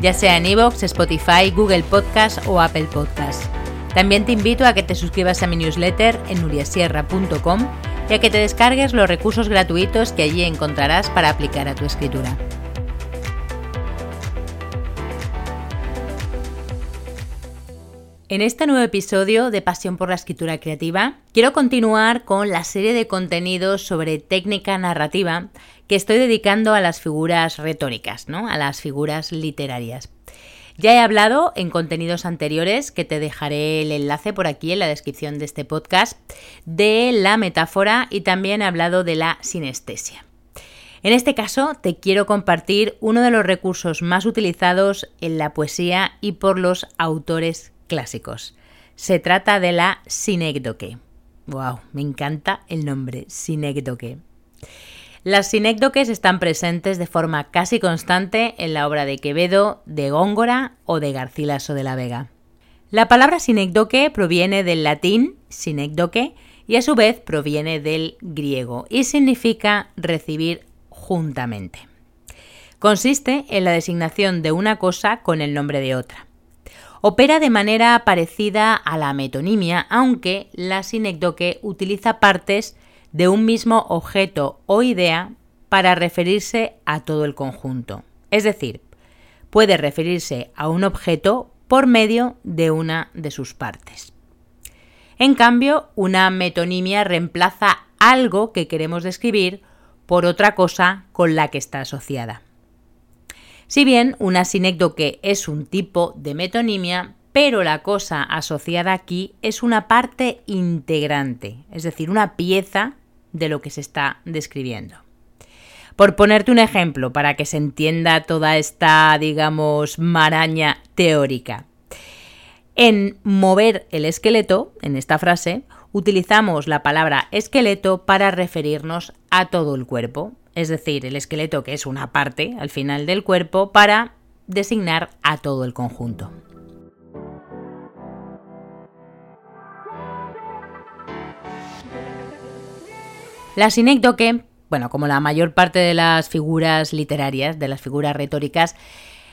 ya sea en iVoox, Spotify, Google Podcast o Apple Podcast. También te invito a que te suscribas a mi newsletter en nuriasierra.com y a que te descargues los recursos gratuitos que allí encontrarás para aplicar a tu escritura. En este nuevo episodio de Pasión por la Escritura Creativa, quiero continuar con la serie de contenidos sobre técnica narrativa que estoy dedicando a las figuras retóricas, ¿no? a las figuras literarias. Ya he hablado en contenidos anteriores, que te dejaré el enlace por aquí en la descripción de este podcast, de la metáfora y también he hablado de la sinestesia. En este caso te quiero compartir uno de los recursos más utilizados en la poesía y por los autores clásicos. Se trata de la sinécdoque. ¡Wow! Me encanta el nombre, sinécdoque. Las sinécdoques están presentes de forma casi constante en la obra de Quevedo, de Góngora o de Garcilaso de la Vega. La palabra sinécdoque proviene del latín sinécdoque y a su vez proviene del griego y significa recibir juntamente. Consiste en la designación de una cosa con el nombre de otra. Opera de manera parecida a la metonimia, aunque la sinécdoque utiliza partes de un mismo objeto o idea para referirse a todo el conjunto. Es decir, puede referirse a un objeto por medio de una de sus partes. En cambio, una metonimia reemplaza algo que queremos describir por otra cosa con la que está asociada. Si bien una sinécdoque es un tipo de metonimia, pero la cosa asociada aquí es una parte integrante, es decir, una pieza de lo que se está describiendo. Por ponerte un ejemplo, para que se entienda toda esta, digamos, maraña teórica. En mover el esqueleto, en esta frase, utilizamos la palabra esqueleto para referirnos a todo el cuerpo es decir, el esqueleto que es una parte al final del cuerpo, para designar a todo el conjunto. La sinécdoque, bueno, como la mayor parte de las figuras literarias, de las figuras retóricas,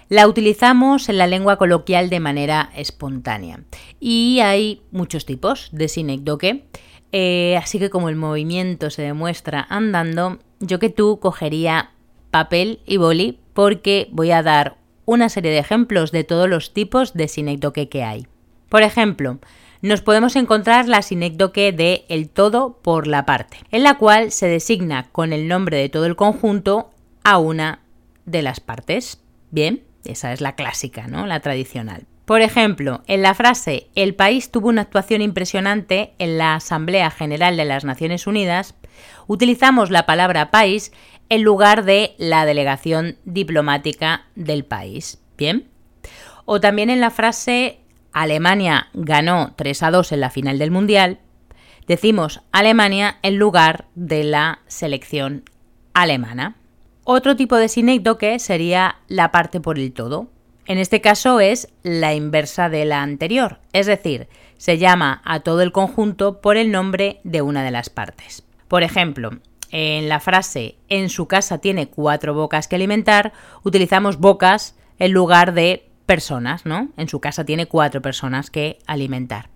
la utilizamos en la lengua coloquial de manera espontánea. Y hay muchos tipos de sinécdoque. Eh, así que como el movimiento se demuestra andando, yo que tú cogería papel y boli porque voy a dar una serie de ejemplos de todos los tipos de sinécdoque que hay. Por ejemplo, nos podemos encontrar la sinécdoque de el todo por la parte, en la cual se designa con el nombre de todo el conjunto a una de las partes. Bien, esa es la clásica, ¿no? La tradicional. Por ejemplo, en la frase El país tuvo una actuación impresionante en la Asamblea General de las Naciones Unidas, utilizamos la palabra país en lugar de la delegación diplomática del país. ¿Bien? O también en la frase Alemania ganó 3 a 2 en la final del Mundial, decimos Alemania en lugar de la selección alemana. Otro tipo de sinécdoque sería la parte por el todo. En este caso es la inversa de la anterior, es decir, se llama a todo el conjunto por el nombre de una de las partes. Por ejemplo, en la frase en su casa tiene cuatro bocas que alimentar, utilizamos bocas en lugar de personas, ¿no? En su casa tiene cuatro personas que alimentar.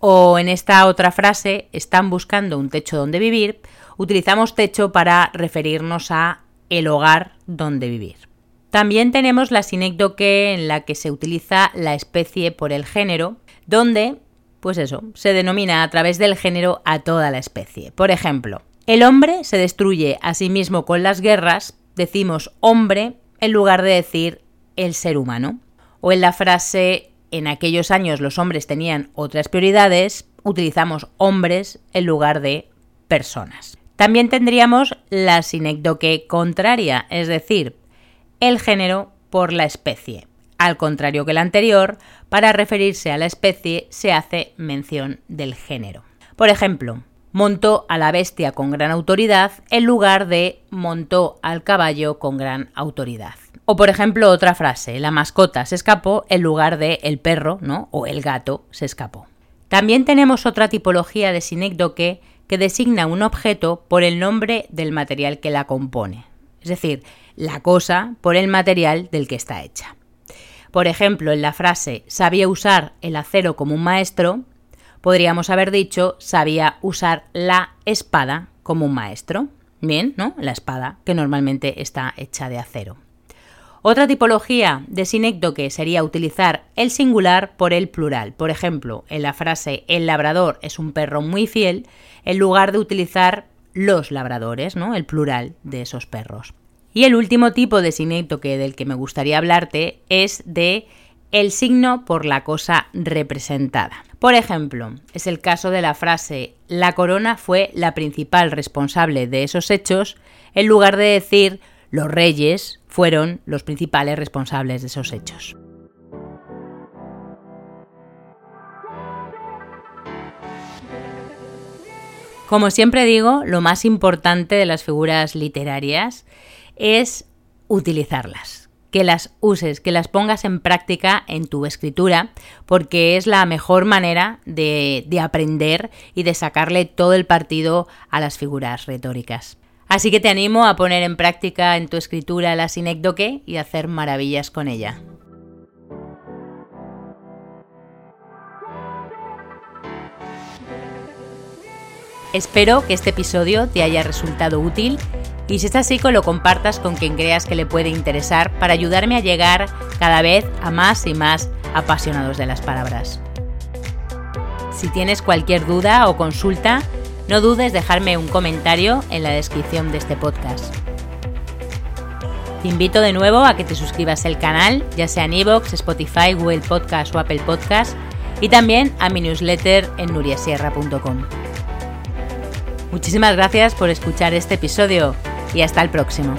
O en esta otra frase, están buscando un techo donde vivir, utilizamos techo para referirnos a el hogar donde vivir. También tenemos la sinécdoque en la que se utiliza la especie por el género, donde, pues eso, se denomina a través del género a toda la especie. Por ejemplo, el hombre se destruye a sí mismo con las guerras, decimos hombre en lugar de decir el ser humano. O en la frase en aquellos años los hombres tenían otras prioridades, utilizamos hombres en lugar de personas. También tendríamos la sinécdoque contraria, es decir, el género por la especie. Al contrario que el anterior, para referirse a la especie se hace mención del género. Por ejemplo, montó a la bestia con gran autoridad en lugar de montó al caballo con gran autoridad. O por ejemplo otra frase, la mascota se escapó en lugar de el perro, ¿no? O el gato se escapó. También tenemos otra tipología de sinécdoque que designa un objeto por el nombre del material que la compone, es decir, la cosa por el material del que está hecha. Por ejemplo, en la frase sabía usar el acero como un maestro, podríamos haber dicho sabía usar la espada como un maestro. Bien, ¿no? La espada, que normalmente está hecha de acero. Otra tipología de sinécdoque sería utilizar el singular por el plural. Por ejemplo, en la frase el labrador es un perro muy fiel, en lugar de utilizar los labradores, ¿no? El plural de esos perros. Y el último tipo de sinécdoque del que me gustaría hablarte es de el signo por la cosa representada. Por ejemplo, es el caso de la frase la corona fue la principal responsable de esos hechos, en lugar de decir los reyes fueron los principales responsables de esos hechos. Como siempre digo, lo más importante de las figuras literarias es utilizarlas que las uses, que las pongas en práctica en tu escritura, porque es la mejor manera de, de, aprender y de sacarle todo el partido a las figuras retóricas. Así que te animo a poner en práctica en tu escritura la sinécdoque y hacer maravillas con ella. Espero que este episodio te haya resultado útil y si es así, que lo compartas con quien creas que le puede interesar para ayudarme a llegar cada vez a más y más apasionados de las palabras. Si tienes cualquier duda o consulta, no dudes dejarme un comentario en la descripción de este podcast. Te invito de nuevo a que te suscribas al canal, ya sea en iVoox, Spotify, Google Podcast o Apple Podcast, y también a mi newsletter en nuriasierra.com. Muchísimas gracias por escuchar este episodio y hasta el próximo.